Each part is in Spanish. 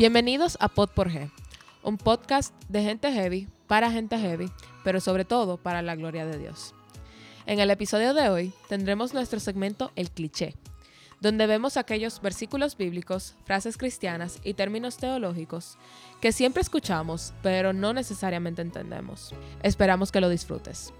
Bienvenidos a Pod por G, un podcast de gente heavy para gente heavy, pero sobre todo para la gloria de Dios. En el episodio de hoy tendremos nuestro segmento El cliché, donde vemos aquellos versículos bíblicos, frases cristianas y términos teológicos que siempre escuchamos, pero no necesariamente entendemos. Esperamos que lo disfrutes.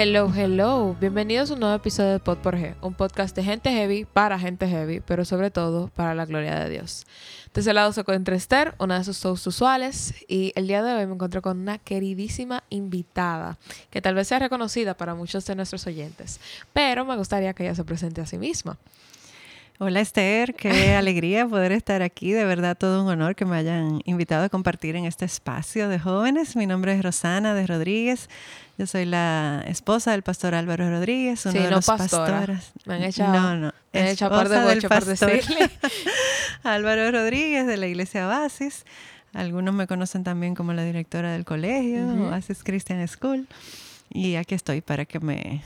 Hello, hello. Bienvenidos a un nuevo episodio de Pod por G, un podcast de gente heavy para gente heavy, pero sobre todo para la gloria de Dios. De ese lado se encuentra Esther, una de sus shows usuales, y el día de hoy me encuentro con una queridísima invitada, que tal vez sea reconocida para muchos de nuestros oyentes, pero me gustaría que ella se presente a sí misma. Hola Esther, qué alegría poder estar aquí. De verdad, todo un honor que me hayan invitado a compartir en este espacio de jóvenes. Mi nombre es Rosana de Rodríguez. Yo soy la esposa del pastor Álvaro Rodríguez, uno Sí, de no los pastora. pastores. Me han echado- no, no, me han echado par de del pastor. Álvaro Rodríguez de la Iglesia Oasis. Algunos me conocen también como la directora del colegio, Ujú. Oasis Christian School. Y aquí estoy para que me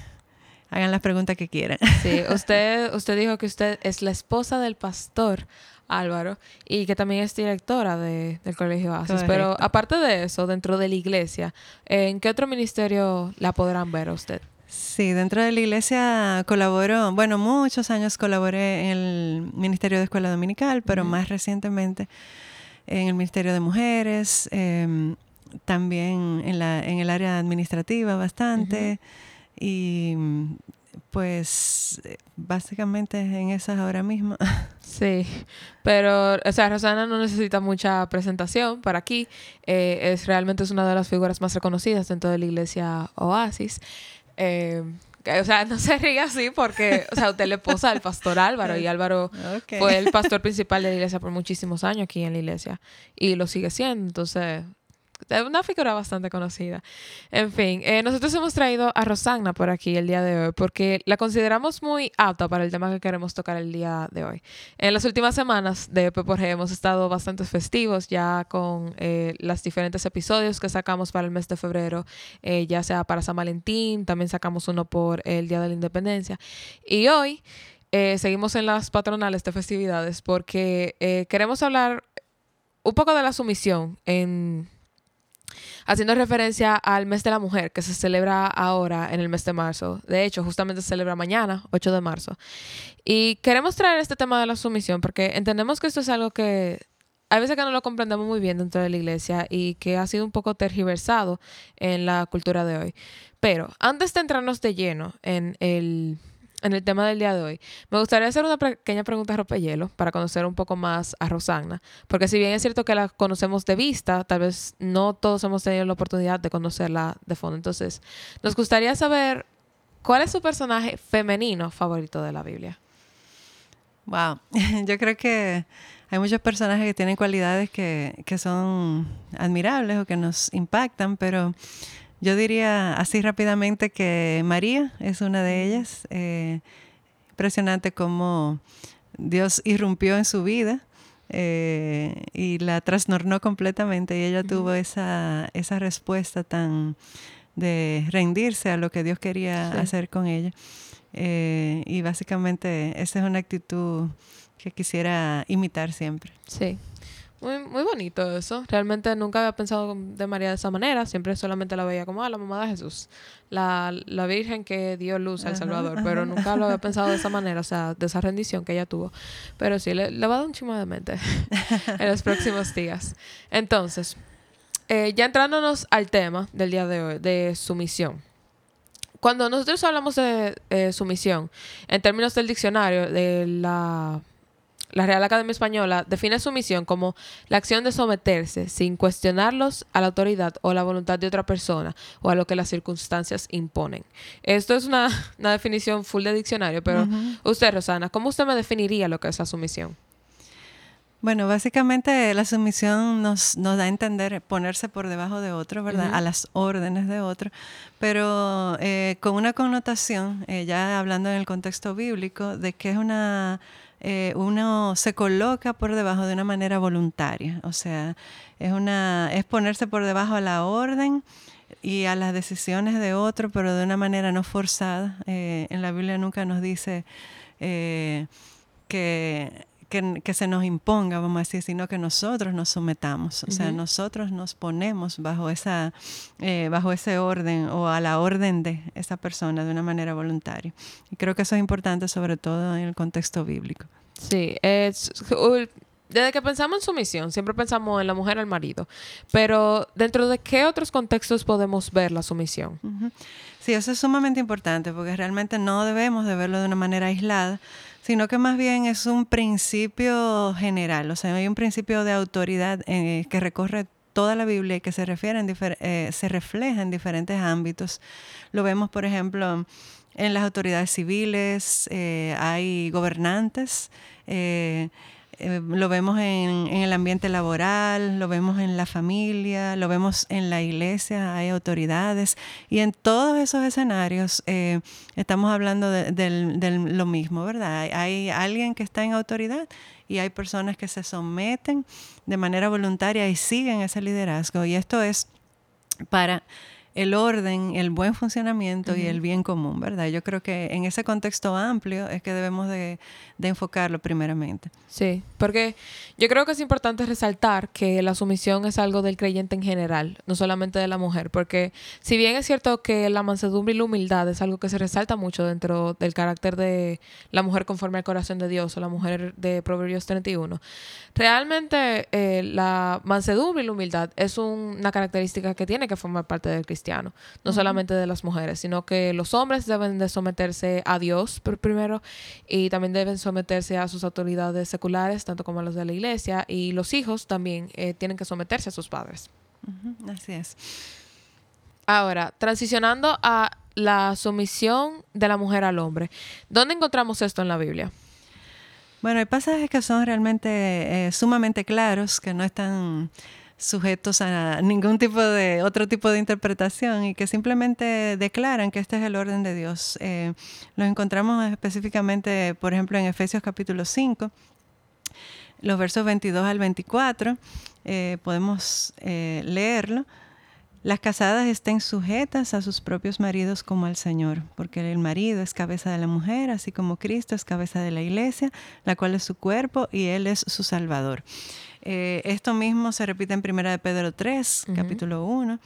hagan las preguntas que quieran. Sí, usted, usted dijo que usted es la esposa del pastor Álvaro y que también es directora de- del Colegio Oasis. Pero aparte de eso, dentro de la iglesia, ¿en qué otro ministerio la podrán ver a usted? Sí, dentro de la iglesia colaboro, bueno, muchos años colaboré en el Ministerio de Escuela Dominical, pero más recientemente en el Ministerio de Mujeres, em, también en, la, en el área administrativa bastante y pues básicamente en esas ahora mismo. Sí, pero, o sea, Rosana no necesita mucha presentación para aquí. Eh, es realmente es una de las figuras más reconocidas dentro de la iglesia Oasis. Eh, o sea, no se ríe así porque, o sea, usted la esposa del pastor Álvaro y Álvaro fue el pastor principal de la iglesia por muchísimos años aquí en la iglesia y lo sigue siendo. Entonces, es una figura bastante conocida. En fin, eh, nosotros hemos traído a Rosagna por aquí el día de hoy porque la consideramos muy apta para el tema que queremos tocar el día de hoy. En las últimas semanas de P por G hemos estado bastante festivos ya con eh, los diferentes episodios que sacamos para el mes de febrero, eh, ya sea para San Valentín, también sacamos uno por el Día de la Independencia. Y hoy eh, seguimos en las patronales de festividades porque eh, queremos hablar un poco de la sumisión en haciendo referencia al mes de la mujer que se celebra ahora en el mes de marzo. De hecho, justamente se celebra mañana, 8 de marzo. Y queremos traer este tema de la sumisión porque entendemos que esto es algo que hay veces que no lo comprendemos muy bien dentro de la iglesia y que ha sido un poco tergiversado en la cultura de hoy. Pero antes de entrarnos de lleno en el, en el tema del día de hoy, me gustaría hacer una pequeña pregunta a Ropehielo para conocer un poco más a Rosagna. Porque si bien es cierto que la conocemos de vista, tal vez no todos hemos tenido la oportunidad de conocerla de fondo. Entonces, nos gustaría saber cuál es su personaje femenino favorito de la Biblia. Wow, yo creo que hay muchos personajes que tienen cualidades que, que son admirables o que nos impactan, pero yo diría así rápidamente que María es una de ellas. Eh, impresionante cómo Dios irrumpió en su vida eh, y la trastornó completamente y ella tuvo esa, esa respuesta tan de rendirse a lo que Dios quería Sí. hacer con ella. Eh, y básicamente esa es una actitud que quisiera imitar siempre. Sí. Muy, muy bonito eso. Realmente nunca había pensado de María de esa manera. Siempre solamente la veía como ah, la mamá de Jesús. La, la Virgen que dio luz al Ajá, Salvador. Pero ajá. nunca lo había pensado de esa manera. O sea, de esa rendición que ella tuvo. Pero sí, le, le va a dar un chimo de mente en los próximos días. Entonces, eh, ya entrándonos al tema del día de hoy, de sumisión. Cuando nosotros hablamos de eh, sumisión, en términos del diccionario, de la la Real Academia Española define sumisión como la acción de someterse sin cuestionarlos a la autoridad o la voluntad de otra persona o a lo que las circunstancias imponen. Esto es una, una definición full de diccionario, pero usted, Rosana, ¿cómo usted me definiría lo que es la sumisión? Bueno, básicamente la sumisión nos, nos da a entender ponerse por debajo de otro, ¿verdad? A las órdenes de otro, pero eh, con una connotación, eh, ya hablando en el contexto bíblico, de que es una, eh, uno se coloca por debajo de una manera voluntaria, o sea, es, una, es ponerse por debajo a la orden y a las decisiones de otro, pero de una manera no forzada. Eh, en la Biblia nunca nos dice eh, que, que, se nos imponga, vamos a decir, sino que nosotros nos sometamos. O sea, nosotros nos ponemos bajo, esa, eh, bajo ese orden o a la orden de esa persona de una manera voluntaria. Y creo que eso es importante, sobre todo en el contexto bíblico. Sí, es, desde que pensamos en sumisión, siempre pensamos en la mujer al marido. Pero dentro de qué otros contextos podemos ver la sumisión? Sí, eso es sumamente importante porque realmente no debemos de verlo de una manera aislada, sino que más bien es un principio general, o sea, hay un principio de autoridad eh, que recorre toda la Biblia y que se, refiere en eh, se refleja en diferentes ámbitos. Lo vemos, por ejemplo, en las autoridades civiles, eh, hay gobernantes, eh, lo vemos en, el ambiente laboral, lo vemos en la familia, lo vemos en la iglesia, hay autoridades y en todos esos escenarios eh, estamos hablando de, lo mismo, ¿verdad? Hay alguien que está en autoridad y hay personas que se someten de manera voluntaria y siguen ese liderazgo y esto es para el orden, el buen funcionamiento y el bien común, ¿verdad? Yo creo que en ese contexto amplio es que debemos de, enfocarlo primeramente. Sí, porque yo creo que es importante resaltar que la sumisión es algo del creyente en general, no solamente de la mujer, porque si bien es cierto que la mansedumbre y la humildad es algo que se resalta mucho dentro del carácter de la mujer conforme al corazón de Dios o la mujer de Proverbios 31, realmente eh, la mansedumbre y la humildad es una característica que tiene que formar parte del cristiano no solamente de las mujeres, sino que los hombres deben de someterse a Dios primero y también deben someterse a sus autoridades seculares, tanto como a los de la iglesia, y los hijos también eh, tienen que someterse a sus padres. Así es. Ahora, transicionando a la sumisión de la mujer al hombre, ¿dónde encontramos esto en la Biblia? Bueno, hay pasajes que son realmente eh, sumamente claros, que no están sujetos a ningún tipo de otro tipo de interpretación y que simplemente declaran que este es el orden de Dios. Eh, los encontramos específicamente, por ejemplo, en Efesios capítulo 5, los versos 22 al 24, eh, podemos eh, leerlo. Las casadas estén sujetas a sus propios maridos como al Señor, porque el marido es cabeza de la mujer, así como Cristo es cabeza de la iglesia, la cual es su cuerpo y Él es su Salvador. Eh, esto mismo se repite en Primera de Pedro 3, capítulo 1,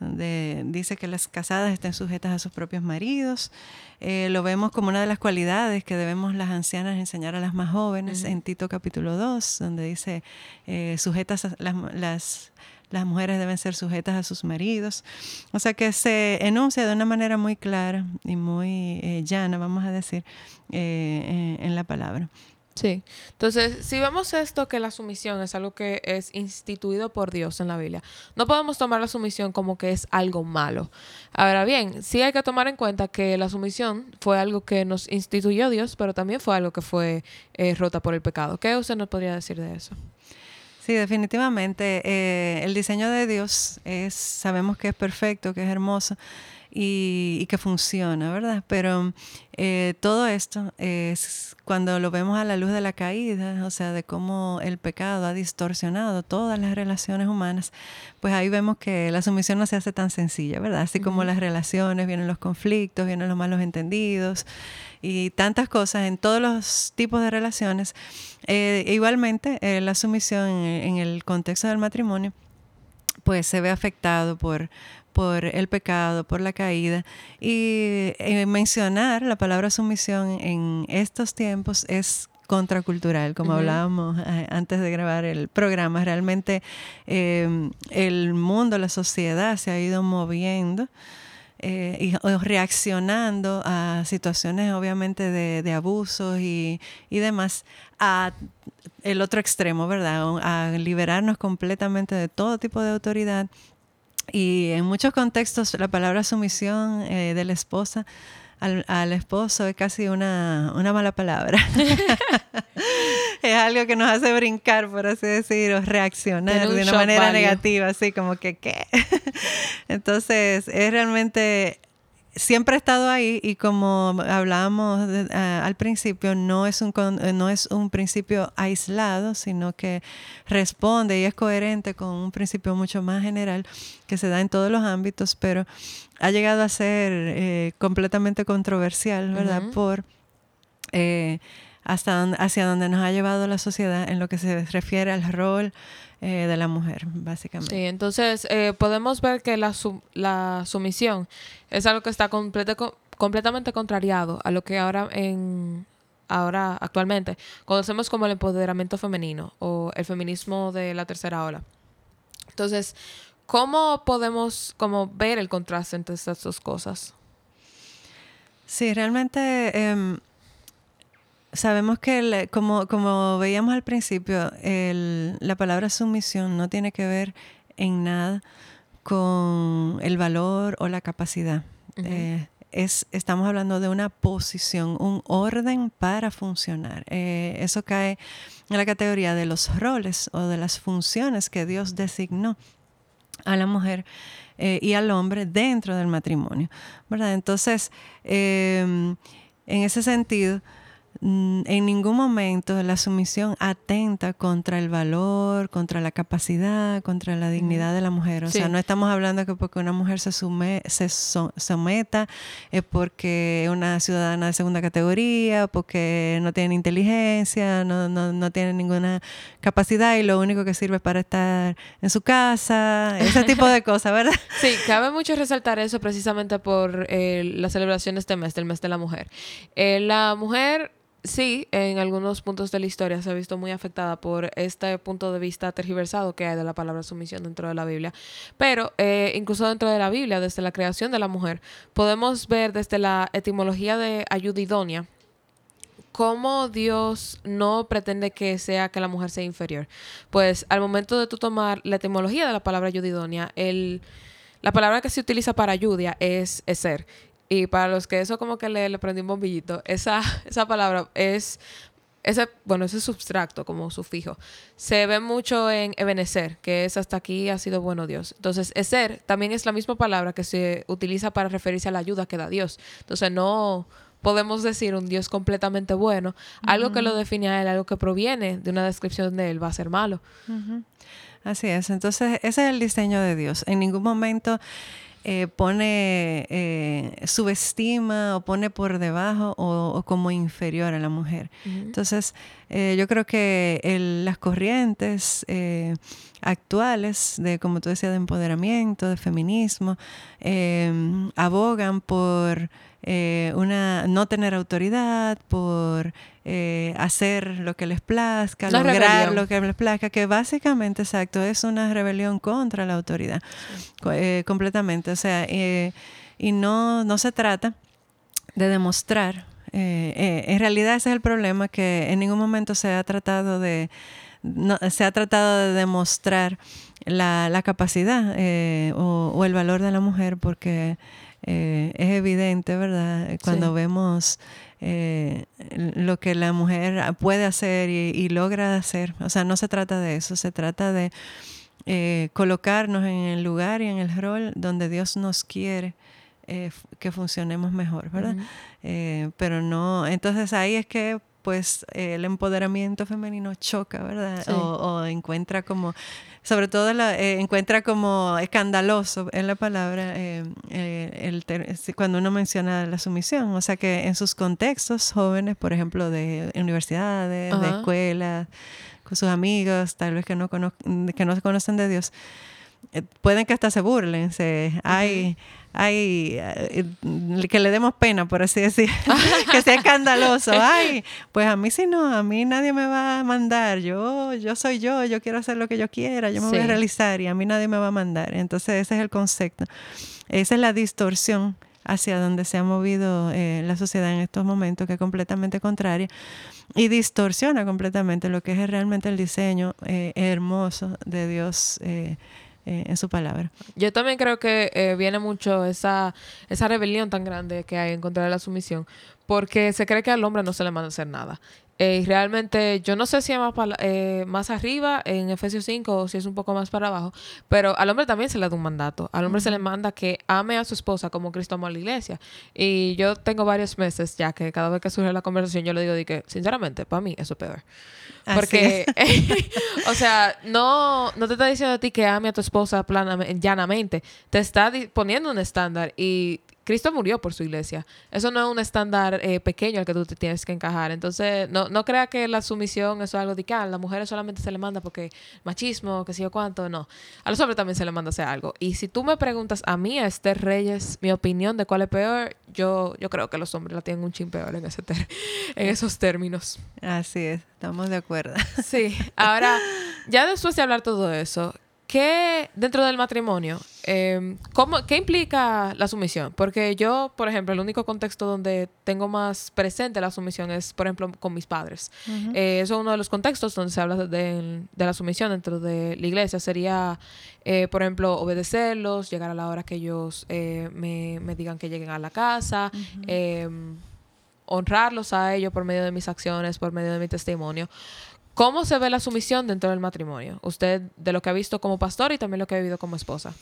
donde dice que las casadas estén sujetas a sus propios maridos. Eh, lo vemos como una de las cualidades que debemos las ancianas enseñar a las más jóvenes en Tito capítulo 2, donde dice eh, sujetas las, las, las mujeres deben ser sujetas a sus maridos. O sea que se enuncia de una manera muy clara y muy llana, vamos a decir, en la palabra. Sí. Entonces, si vemos esto, que la sumisión es algo que es instituido por Dios en la Biblia, no podemos tomar la sumisión como que es algo malo. Ahora bien, sí hay que tomar en cuenta que la sumisión fue algo que nos instituyó Dios, pero también fue algo que fue eh, rota por el pecado. ¿Qué usted nos podría decir de eso? Sí, definitivamente. Eh, el diseño de Dios es, sabemos que es perfecto, que es hermoso y, que funciona, ¿verdad? Pero eh, todo esto es cuando lo vemos a la luz de la caída, o sea, de cómo el pecado ha distorsionado todas las relaciones humanas, pues ahí vemos que la sumisión no se hace tan sencilla, ¿verdad? Así como las relaciones, vienen los conflictos, vienen los malos entendidos y tantas cosas en todos los tipos de relaciones. Eh, igualmente, eh, la sumisión en el contexto del matrimonio, pues se ve afectado por por el pecado, por la caída. Y eh, mencionar la palabra sumisión en estos tiempos es contracultural, como hablábamos eh, antes de grabar el programa. Realmente em, el mundo, la sociedad se ha ido moviendo eh, y reaccionando a situaciones obviamente de, abusos y, y, demás a el otro extremo, ¿verdad? A liberarnos completamente de todo tipo de autoridad y en muchos contextos la palabra sumisión eh, de la esposa al, esposo es casi una, mala palabra. es algo que nos hace brincar, por así decirlo, reaccionar de una manera negativa, así como que, ¿qué? Entonces, es realmente siempre ha estado ahí y como hablábamos al principio, no es, un, no es un principio aislado, sino que responde y es coherente con un principio mucho más general que se da en todos los ámbitos, pero ha llegado a ser eh, completamente controversial, ¿verdad? Por eh, hasta hacia donde nos ha llevado la sociedad en lo que se refiere al rol eh, de la mujer, básicamente. Sí, entonces eh, podemos ver que la, la sumisión es algo que está completamente contrariado a lo que ahora en ahora actualmente conocemos como el empoderamiento femenino o el feminismo de la tercera ola. Entonces, ¿cómo podemos como ver el contraste entre estas dos cosas? Sí, realmente em, Sabemos que, como, como veíamos al principio, la palabra sumisión no tiene que ver en nada con el valor o la capacidad. Eh, es, estamos hablando de una posición, un orden para funcionar. Eh, eso cae en la categoría de los roles o de las funciones que Dios designó a la mujer eh, y al hombre dentro del matrimonio. ¿verdad? Entonces, en ese sentido, en ningún momento la sumisión atenta contra el valor, contra la capacidad, contra la dignidad de la mujer. O sea, no estamos hablando que porque una mujer se, sume, se someta es porque es una ciudadana de segunda categoría, porque no tiene inteligencia, no, no, no tiene ninguna capacidad y lo único que sirve es para estar en su casa, ese tipo de cosas, ¿verdad? Sí, cabe mucho resaltar eso precisamente por eh, la celebración de este mes, del mes de la mujer. Eh, la mujer sí, en algunos puntos de la historia se ha visto muy afectada por este punto de vista tergiversado que hay de la palabra sumisión dentro de la Biblia. Pero eh, incluso dentro de la Biblia, desde la creación de la mujer, podemos ver desde la etimología de ayuda idónea cómo Dios no pretende que sea que la mujer sea inferior. Pues al momento de tú tomar la etimología de la palabra ayuda idónea, el, la palabra que se utiliza para ayuda es, es ser. Y para los que eso como que le, le prendí un bombillito, esa, esa palabra es, ese, bueno, ese substracto como sufijo, se ve mucho en ebenecer, que es hasta aquí ha sido bueno Dios. Entonces, ser también es la misma palabra que se utiliza para referirse a la ayuda que da Dios. Entonces, no podemos decir un Dios completamente bueno. Algo que lo define a él, algo que proviene de una descripción de él, va a ser malo. Así es. Entonces, ese es el diseño de Dios. En ningún momento eh, pone, eh, subestima o pone por debajo o, como inferior a la mujer. Entonces, eh, yo creo que las corrientes actuales de, como tú decías, de empoderamiento, de feminismo, abogan por una no tener autoridad, por eh, hacer lo que les plazca, lograr lo que les plazca, que básicamente, exacto, es una rebelión contra la autoridad, eh, completamente. O sea, eh, y no, no se trata de demostrar, en realidad ese es el problema, que en ningún momento se ha tratado de, se ha tratado de demostrar la, capacidad o, el valor de la mujer, porque es evidente, ¿verdad? Cuando vemos eh, lo que la mujer puede hacer y, logra hacer. O sea, no se trata de eso, se trata de eh, colocarnos en el lugar y en el rol donde Dios nos quiere. Eh, que funcionemos mejor, ¿verdad? pero no, entonces ahí es que pues el empoderamiento femenino choca, ¿verdad? O, encuentra como, sobre todo la, eh, encuentra como escandaloso en la palabra eh, eh, el cuando uno menciona la sumisión. O sea que en sus contextos jóvenes, por ejemplo, de universidades, de escuelas, con sus amigos, tal vez que no, que no se conocen de Dios, pueden que hasta se burlen. Se, hay ay, eh, que le demos pena, por así decir, que sea escandaloso. Ay, pues a mí sí no, a mí nadie me va a mandar. Yo, yo soy yo, yo quiero hacer lo que yo quiera, yo me voy a realizar y a mí nadie me va a mandar. Entonces ese es el concepto. Esa es la distorsión hacia donde se ha movido eh, la sociedad en estos momentos, que es completamente contraria y distorsiona completamente lo que es realmente el diseño eh, hermoso de Dios eh, en su palabra. Yo también creo que eh, viene mucho esa, esa rebelión tan grande que hay en contra de la sumisión porque se cree que al hombre no se le manda a hacer nada. Eh, y realmente, yo no sé si es más, eh, más arriba en Efesios 5 o si es un poco más para abajo, pero al hombre también se le da un mandato. Al hombre se le manda que ame a su esposa como Cristo amó a la iglesia. Y yo tengo varios meses ya que cada vez que surge la conversación yo le digo de que, sinceramente, para mí eso es peor. Porque, o sea, no, no te está diciendo a ti que ame a tu esposa llanamente. Te está poniendo un estándar y Cristo murió por su iglesia. Eso no es un estándar eh, pequeño al que tú te tienes que encajar. Entonces, no, no crea que la sumisión es algo de que a las mujeres solamente se le manda porque machismo, que sé yo cuánto. No. A los hombres también se le manda hacer algo. Y si tú me preguntas a mí, a Esther Reyes, mi opinión de cuál es peor, yo, yo creo que los hombres la tienen un chin peor en, ese en esos términos. Así es, estamos de acuerdo. Sí. Ahora, ya después de hablar todo eso, ¿Qué dentro del matrimonio? Em, ¿Qué implica la sumisión? Porque yo, por ejemplo, el único contexto donde tengo más presente la sumisión es, por ejemplo, con mis padres. Eh, eso es uno de los contextos donde se habla de, la sumisión dentro de la iglesia. Sería, eh, por ejemplo, obedecerlos, llegar a la hora que ellos eh, me, me, digan que lleguen a la casa, em, honrarlos a ellos por medio de mis acciones, por medio de mi testimonio. ¿Cómo se ve la sumisión dentro del matrimonio? Usted, de lo que ha visto como pastor y también lo que ha vivido como esposa.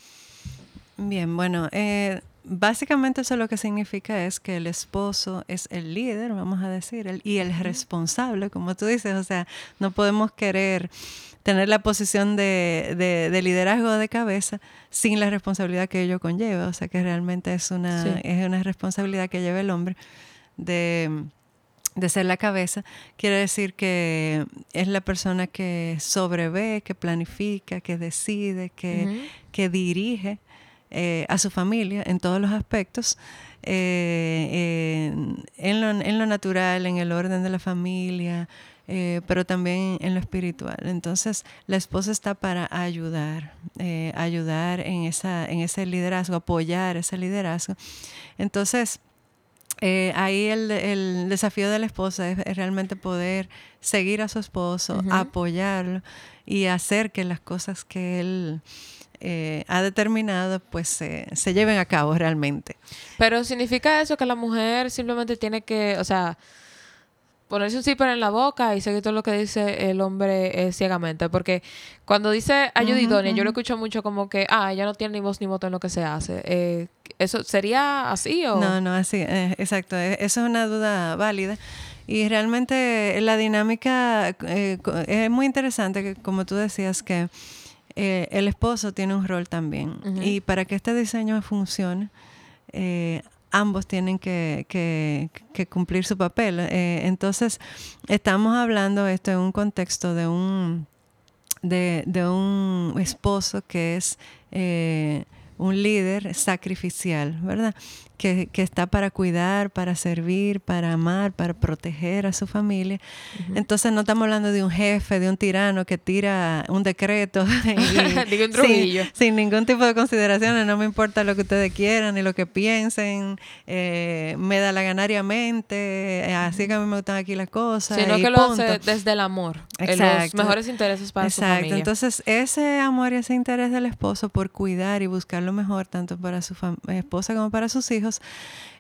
Bien, bueno, eh, básicamente eso lo que significa es que el esposo es el líder, vamos a decir, y el responsable, como tú dices, o sea, no podemos querer tener la posición de, de, liderazgo de cabeza sin la responsabilidad que ello conlleva, o sea que realmente es una, es una responsabilidad que lleva el hombre de de ser la cabeza, quiere decir que es la persona que sobrevé, que planifica, que decide, que, que dirige eh, a su familia en todos los aspectos, eh, en, lo, en, lo, natural, en el orden de la familia, eh, pero también en lo espiritual. Entonces, la esposa está para ayudar, ayudar en, esa, en ese liderazgo, apoyar ese liderazgo. Entonces, eh, ahí el, desafío de la esposa es, realmente poder seguir a su esposo, apoyarlo y hacer que las cosas que él eh, ha determinado pues se lleven a cabo realmente. Pero significa eso que la mujer simplemente tiene que, o sea, ponerse un zipper en la boca y seguir todo lo que dice el hombre eh, ciegamente. Porque cuando dice ayuda idónea, yo lo escucho mucho como que, ah, ella no tiene ni voz ni voto en lo que se hace. Eh, ¿Eso sería así o...? No, no, así, eh, exacto. Eso es una duda válida. Y realmente la dinámica es muy interesante, que, como tú decías, que el esposo tiene un rol también. Y para que este diseño funcione, ambos tienen que, cumplir su papel. Eh, entonces, estamos hablando esto en un contexto de un, de, de un esposo que es eh, un líder sacrificial, ¿verdad? que, está para cuidar, para servir, para amar, para proteger a su familia. Entonces no estamos hablando de un jefe, de un tirano que tira un decreto sin, ningún tipo de consideraciones, no me importa lo que ustedes quieran ni lo que piensen, eh, me da la ganariamente, eh, así que a mí me gustan aquí las cosas. Sino que lo hace desde el amor, los mejores intereses para su familia. Entonces ese amor y ese interés del esposo por cuidar y buscar lo mejor tanto para su esposa como para sus hijos,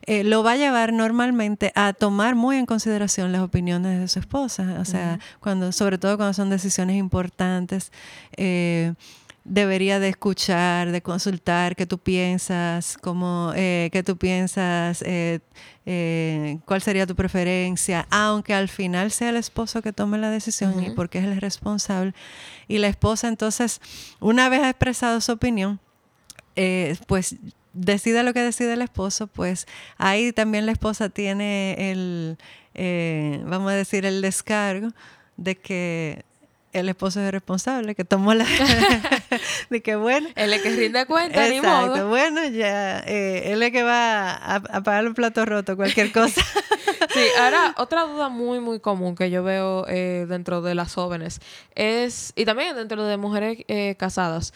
eh, lo va a llevar normalmente a tomar muy en consideración las opiniones de su esposa. O sea, cuando, sobre todo cuando son decisiones importantes, eh, debería de escuchar, de consultar qué tú piensas, cómo, eh, qué tú piensas, cuál sería tu preferencia, aunque al final sea el esposo que tome la decisión y porque es el responsable. Y la esposa entonces, una vez ha expresado su opinión, pues decida lo que decide el esposo, pues ahí también la esposa tiene el, eh, vamos a decir, el descargo de que el esposo es responsable, que tomó la... de que bueno... Él es que rinde cuenta, ni modo. bueno, ya, eh, él es que va a, a pagar un plato roto, cualquier cosa. Sí, ahora otra duda muy, muy común que yo veo eh, dentro de las jóvenes es, y también dentro de mujeres eh, casadas,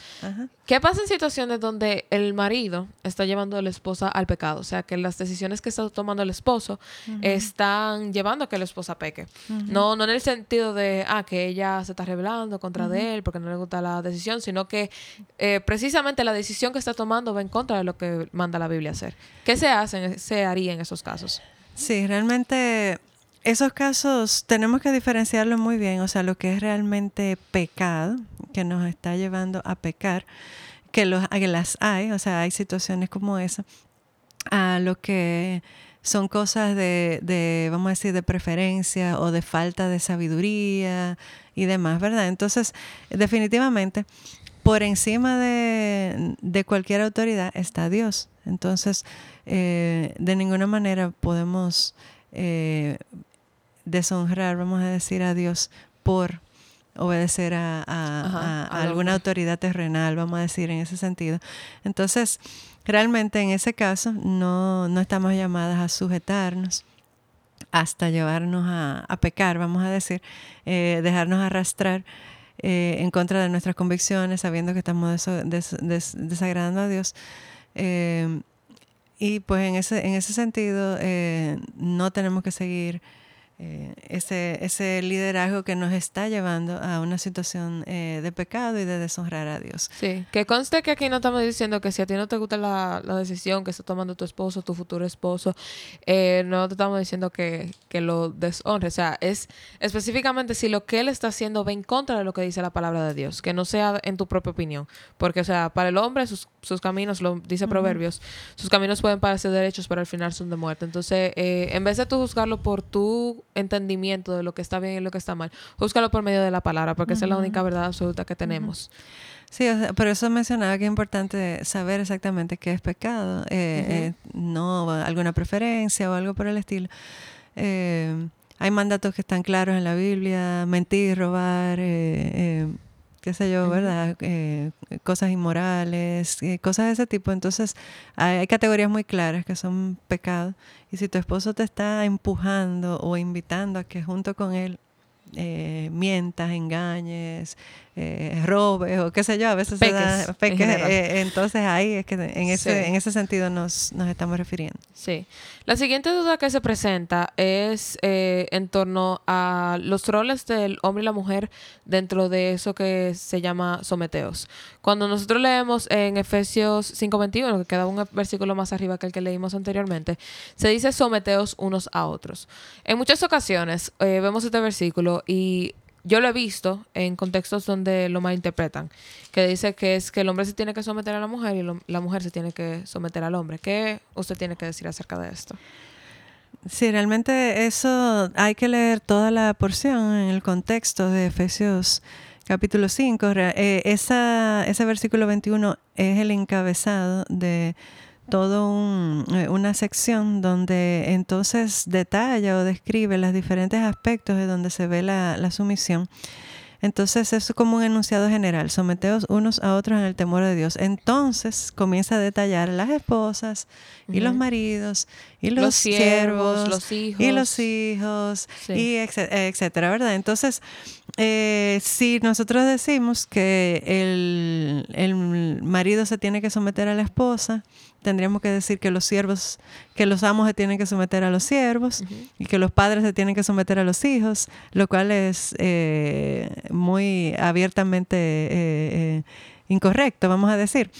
¿qué pasa en situaciones donde el marido está llevando a la esposa al pecado? O sea, que las decisiones que está tomando el esposo están llevando a que la esposa peque. no, no en el sentido de, ah, que ella se está rebelando contra de él porque no le gusta la decisión, sino que eh, precisamente la decisión que está tomando va en contra de lo que manda la Biblia hacer. ¿Qué se hace, se haría en esos casos? Sí, realmente esos casos tenemos que diferenciarlos muy bien, o sea, lo que es realmente pecado, que nos está llevando a pecar, que, los, que las hay, o sea, hay situaciones como esa, a lo que son cosas de, de, vamos a decir, de preferencia o de falta de sabiduría y demás, ¿verdad? Entonces, definitivamente, por encima de, de cualquier autoridad está Dios. Entonces, eh, de ninguna manera podemos eh, deshonrar, vamos a decir, a Dios por obedecer a, alguna autoridad terrenal, vamos a decir, en ese sentido. Entonces, realmente en ese caso no, estamos llamadas a sujetarnos hasta llevarnos a, pecar, vamos a decir, eh, dejarnos arrastrar en contra de nuestras convicciones, sabiendo que estamos desagradando a Dios. Y pues en ese, en ese sentido eh, no tenemos que seguir eh, ese, ese liderazgo que nos está llevando a una situación eh, de pecado y de deshonrar a Dios. Sí, que conste que aquí no estamos diciendo que si a ti no te gusta la, decisión que está tomando tu esposo, tu futuro esposo, eh, no te estamos diciendo que, lo deshonre. O sea, es específicamente si lo que él está haciendo va en contra de lo que dice la palabra de Dios, que no sea en tu propia opinión. Porque, o sea, para el hombre sus, caminos, lo dice Proverbios, sus caminos pueden parecer derechos, pero al final son de muerte. Entonces, en vez de tú juzgarlo por tu entendimiento de lo que está bien y lo que está mal. Búscalo por medio de la palabra, porque esa es la única verdad absoluta que tenemos. Sí, por eso mencionaba que es importante saber exactamente qué es pecado, eh, eh, no alguna preferencia o algo por el estilo. Eh, hay mandatos que están claros en la Biblia, mentir, robar, qué sé yo, ¿verdad? Eh, cosas inmorales, eh, cosas de ese tipo. Entonces, hay, categorías muy claras que son pecados. Y si tu esposo te está empujando o invitando a que junto con él eh, mientas, engañes, eh, robes o qué sé yo, a veces se da eh, entonces ahí es que en ese, en ese sentido nos, nos, estamos refiriendo. Sí. La siguiente duda que se presenta es eh, en torno a los roles del hombre y la mujer dentro de eso que se llama someteos. Cuando nosotros leemos en Efesios 5.21, que queda un versículo más arriba que el que leímos anteriormente, se dice someteos unos a otros. En muchas ocasiones vemos este versículo y yo lo he visto en contextos donde lo malinterpretan, que dice que es que el hombre se tiene que someter a la mujer y la mujer se tiene que someter al hombre. ¿Qué usted tiene que decir acerca de esto? Sí, realmente eso hay que leer toda la porción en el contexto de Efesios capítulo 5. Eh, esa, ese versículo 21 es el encabezado de todo eh, una sección donde entonces detalla o describe los diferentes aspectos de donde se ve la, la sumisión. Entonces es como un enunciado general, someteos unos a otros en el temor de Dios. Entonces comienza a detallar las esposas y los maridos y los, siervos, los hijos. y los hijos y etcétera, ¿verdad? Entonces, eh, si nosotros decimos que el, el marido se tiene que someter a la esposa, tendríamos que decir que los siervos, que los amos se tienen que someter a los siervos y que los padres se tienen que someter a los hijos, lo cual es eh, muy abiertamente eh, eh, incorrecto, vamos a decir.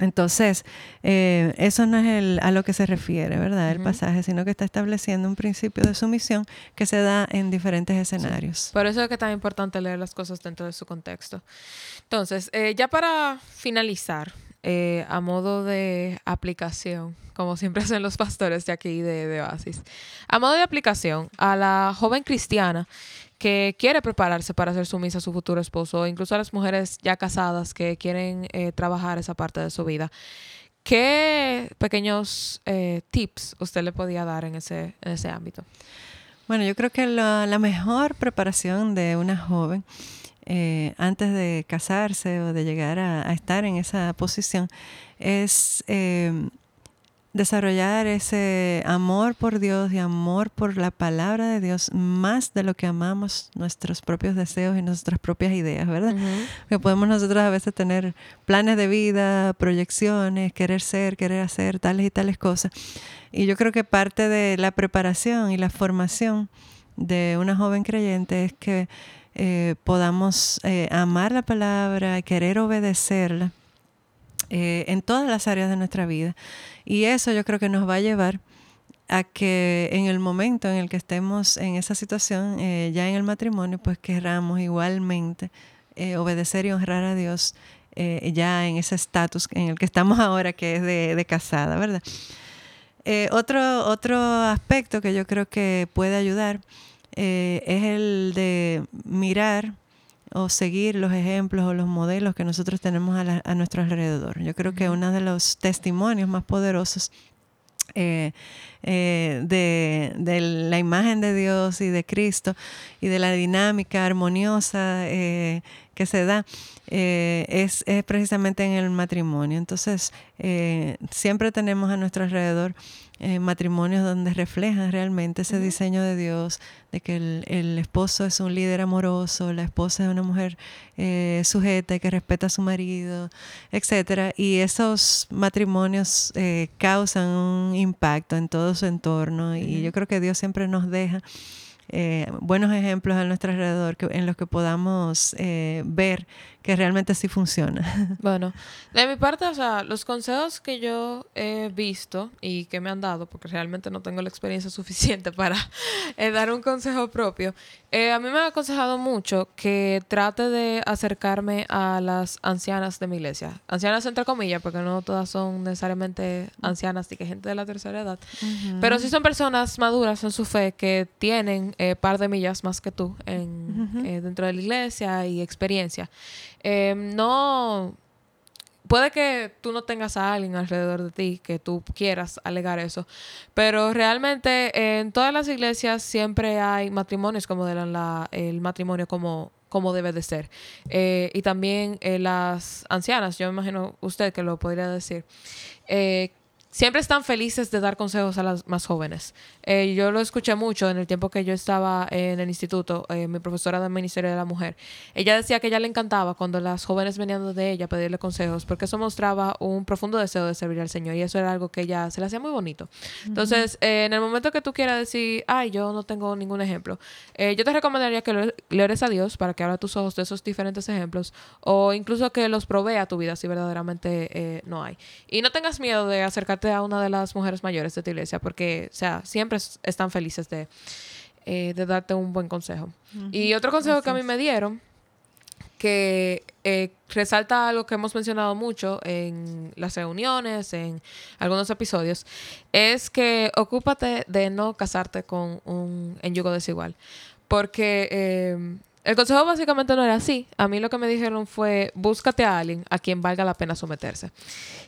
Entonces, eso no es el, a lo que se refiere, ¿verdad? El pasaje, sino que está estableciendo un principio de sumisión que se da en diferentes escenarios. Por eso es que es tan importante leer las cosas dentro de su contexto. Entonces, ya para finalizar, eh, a modo de aplicación, como siempre hacen los pastores de aquí de, de Oasis, a modo de aplicación a la joven cristiana que quiere prepararse para ser sumisa a su futuro esposo, incluso a las mujeres ya casadas que quieren eh, trabajar esa parte de su vida. ¿Qué pequeños eh, tips usted le podía dar en ese, en ese ámbito? Bueno, yo creo que la mejor preparación de una joven eh, antes de casarse o de llegar a, estar en esa posición es em, desarrollar ese amor por Dios y amor por la palabra de Dios más de lo que amamos nuestros propios deseos y nuestras propias ideas, ¿verdad? Que podemos nosotros a veces tener planes de vida, proyecciones, querer ser, querer hacer tales y tales cosas. Y yo creo que parte de la preparación y la formación de una joven creyente es que eh, podamos eh, amar la palabra, querer obedecerla eh, en todas las áreas de nuestra vida. Y eso yo creo que nos va a llevar a que en el momento en el que estemos en esa situación, eh, ya en el matrimonio, pues querramos igualmente eh, obedecer y honrar a Dios ya en ese estatus en el que estamos ahora, que es de, casada, ¿verdad? otro, otro aspecto que yo creo que puede ayudar es el de mirar o seguir los ejemplos o los modelos que nosotros tenemos a, a nuestro alrededor. Yo creo que uno de los testimonios más poderosos eh, eh, de, la imagen de Dios y de Cristo y de la dinámica armoniosa eh, que se da es, es, precisamente en el matrimonio. Entonces, siempre tenemos a nuestro alrededor eh, matrimonios donde reflejan realmente ese diseño de Dios, de que el, esposo es un líder amoroso, la esposa es una mujer eh, sujeta y que respeta a su marido, etcétera. Y esos matrimonios eh, causan un impacto en todo su entorno y yo creo que Dios siempre nos deja eh, buenos ejemplos a nuestro alrededor que, en los que podamos eh, ver que realmente sí funciona. Bueno, de mi parte, o sea, los consejos que yo he visto y que me han dado, porque realmente no tengo la experiencia suficiente para eh, dar un consejo propio, a mí me ha aconsejado mucho que trate de acercarme a las ancianas de mi iglesia. Ancianas entre comillas, porque no todas son necesariamente ancianas y que gente de la tercera edad, pero sí son personas maduras en su fe que tienen eh, par de millas más que tú en, eh, dentro de la iglesia y experiencia. Em, no, puede que tú no tengas a alguien alrededor de ti que tú quieras alegar eso, pero realmente en todas las iglesias siempre hay matrimonios como el matrimonio como como debe de ser. Eh, y también las ancianas, yo me imagino usted que lo podría decir, siempre están felices de dar consejos a las más jóvenes. Eh, yo lo escuché mucho en el tiempo que yo estaba en el instituto, eh, mi profesora del Ministerio de la Mujer. Ella decía que ella le encantaba cuando las jóvenes venían de ella a pedirle consejos, porque eso mostraba un profundo deseo de servir al Señor y eso era algo que ella se le hacía muy bonito. Entonces, eh, en el momento que tú quieras decir, ay, yo no tengo ningún ejemplo, yo te recomendaría que le ores a Dios para que abra tus ojos de esos diferentes ejemplos o incluso que los provea a tu vida si verdaderamente no hay. Y no tengas miedo de acercarte a una de las mujeres mayores de tu iglesia, porque, o sea, siempre están felices de, eh, de darte un buen consejo. Y otro consejo que a mí me dieron, que eh, resalta algo que hemos mencionado mucho en las reuniones, en algunos episodios, es que ocúpate de no casarte con un en yugo desigual. Porque eh, el consejo básicamente no era así. A mí lo que me dijeron fue, búscate a alguien a quien valga la pena someterse.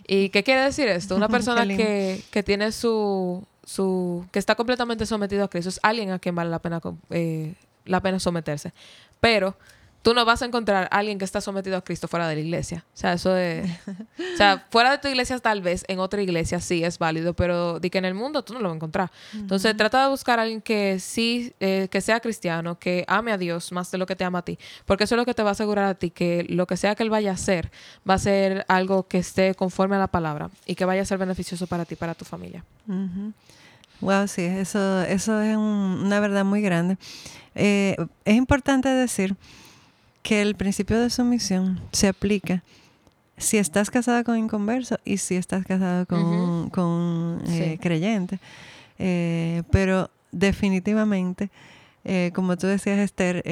¿Y qué quiere decir esto? Una persona que, que, tiene su, su, que está completamente sometido a Cristo es alguien a quien vale la pena, eh, la pena someterse. Pero tú no vas a encontrar a alguien que está sometido a Cristo fuera de la iglesia. O sea, eso de... o sea, fuera de tu iglesia tal vez, en otra iglesia sí es válido, pero di que en el mundo tú no lo vas a encontrar. Entonces, trata de buscar a alguien que sí, eh, que sea cristiano, que ame a Dios más de lo que te ama a ti. Porque eso es lo que te va a asegurar a ti que lo que sea que él vaya a hacer, va a ser algo que esté conforme a la palabra y que vaya a ser beneficioso para ti, para tu familia. Wow, sí, eso, eso es una verdad muy grande. Eh, es importante decir que el principio de sumisión se aplica si estás casada con inconverso y si estás casado con, con eh, creyente. Eh, pero definitivamente, eh, como tú decías, Esther,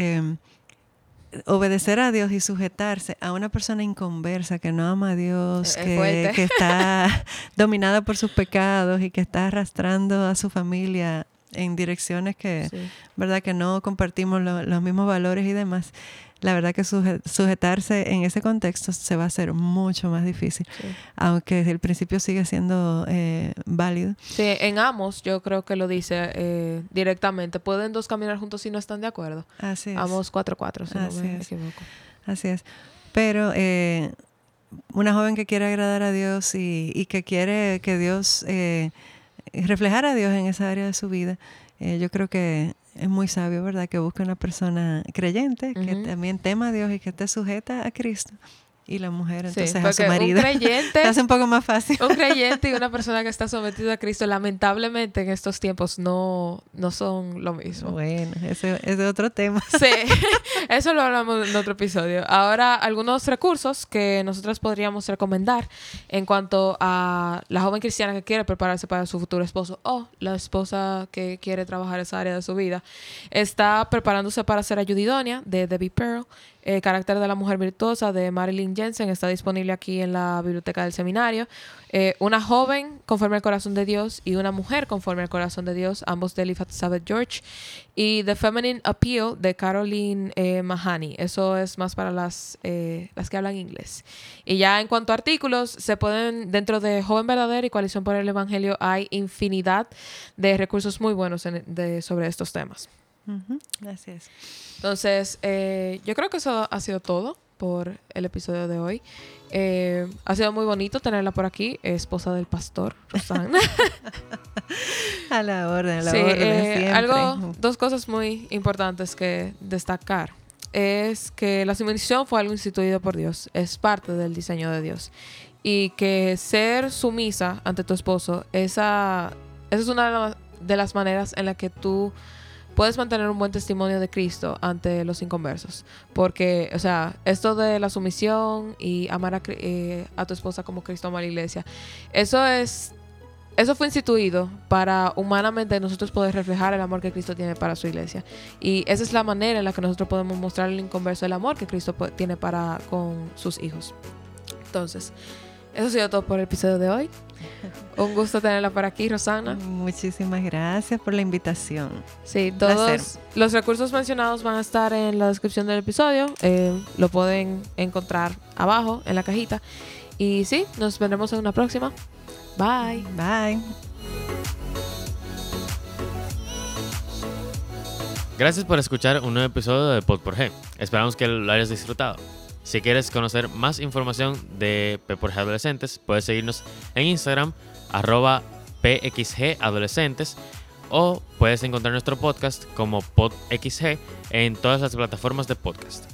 obedecer a Dios y sujetarse a una persona inconversa que no ama a Dios, que, está dominada por sus pecados y que está arrastrando a su familia en direcciones que, ¿verdad? Que no compartimos los mismos valores y demás la verdad que sujetarse en ese contexto se va a hacer mucho más difícil, aunque desde el principio sigue siendo eh, válido. Sí, en Amos yo creo que lo dice eh, directamente, pueden dos caminar juntos si no están de acuerdo. Así es. Amos 4.4, si Así no me equivoco. Así es. Pero eh, una joven que quiere agradar a Dios y, que quiere que Dios, reflejar a Dios en esa área de su vida, yo creo que es muy sabio, ¿verdad? Que busque una persona creyente, que también tema a Dios y que esté sujeta a Cristo. Y la mujer Sí, entonces a su marido. Un creyente, Se hace un poco más fácil. un creyente y una persona que está sometida a Cristo, lamentablemente en estos tiempos no, no son lo mismo. Bueno, ese ese es otro tema. Sí, eso lo hablamos en otro episodio. Ahora, algunos recursos que nosotros podríamos recomendar en cuanto a la joven cristiana que quiere prepararse para su futuro esposo o la esposa que quiere trabajar esa área de su vida. Está preparándose para ser ayudidonia de Debbie Pearl. El carácter de la mujer virtuosa de Marilyn Jensen está disponible aquí en la biblioteca del seminario. Eh, una joven conforme al corazón de Dios y una mujer conforme al corazón de Dios, ambos de Elizabeth George. Y The Feminine Appeal de Caroline eh, Mahoney. Eso es más para las, eh, las que hablan inglés. Y ya en cuanto a artículos, se pueden, dentro de Joven Verdadero y Coalición por el Evangelio, hay infinidad de recursos muy buenos en- de- sobre estos temas. Ujú, Así es. Entonces, eh, yo creo que eso ha sido todo por el episodio de hoy. Eh, ha sido muy bonito tenerla por aquí, esposa del pastor, Rosana. A la orden, a la Sí, orden. eh, algo, dos cosas muy importantes que destacar es que la sumisión fue algo instituido por Dios, es parte del diseño de Dios. Y que ser sumisa ante tu esposo, esa, esa es una de las maneras en la que tú puedes mantener un buen testimonio de Cristo ante los inconversos. Porque, o sea, esto de la sumisión y amar a, eh, a tu esposa como Cristo ama a la iglesia, eso es eso fue instituido para humanamente nosotros poder reflejar el amor que Cristo tiene para su iglesia. Y esa es la manera en la que nosotros podemos mostrar al inconverso el amor que Cristo po- tiene para con sus hijos. Entonces, eso ha sido todo por el episodio de hoy. Un gusto tenerla por aquí, Rosana. Muchísimas gracias por la invitación. Sí, placer. todos los recursos mencionados van a estar en la descripción del episodio. Eh, lo pueden encontrar abajo en la cajita. Y sí, nos veremos en una próxima. Bye. Bye. Gracias por escuchar un nuevo episodio de Pod por G. Esperamos que lo hayas disfrutado. Si quieres conocer más información de P por G Adolescentes, puedes seguirnos en Instagram, arroba PXG Adolescentes, o puedes encontrar nuestro podcast como PodXG en todas las plataformas de podcast.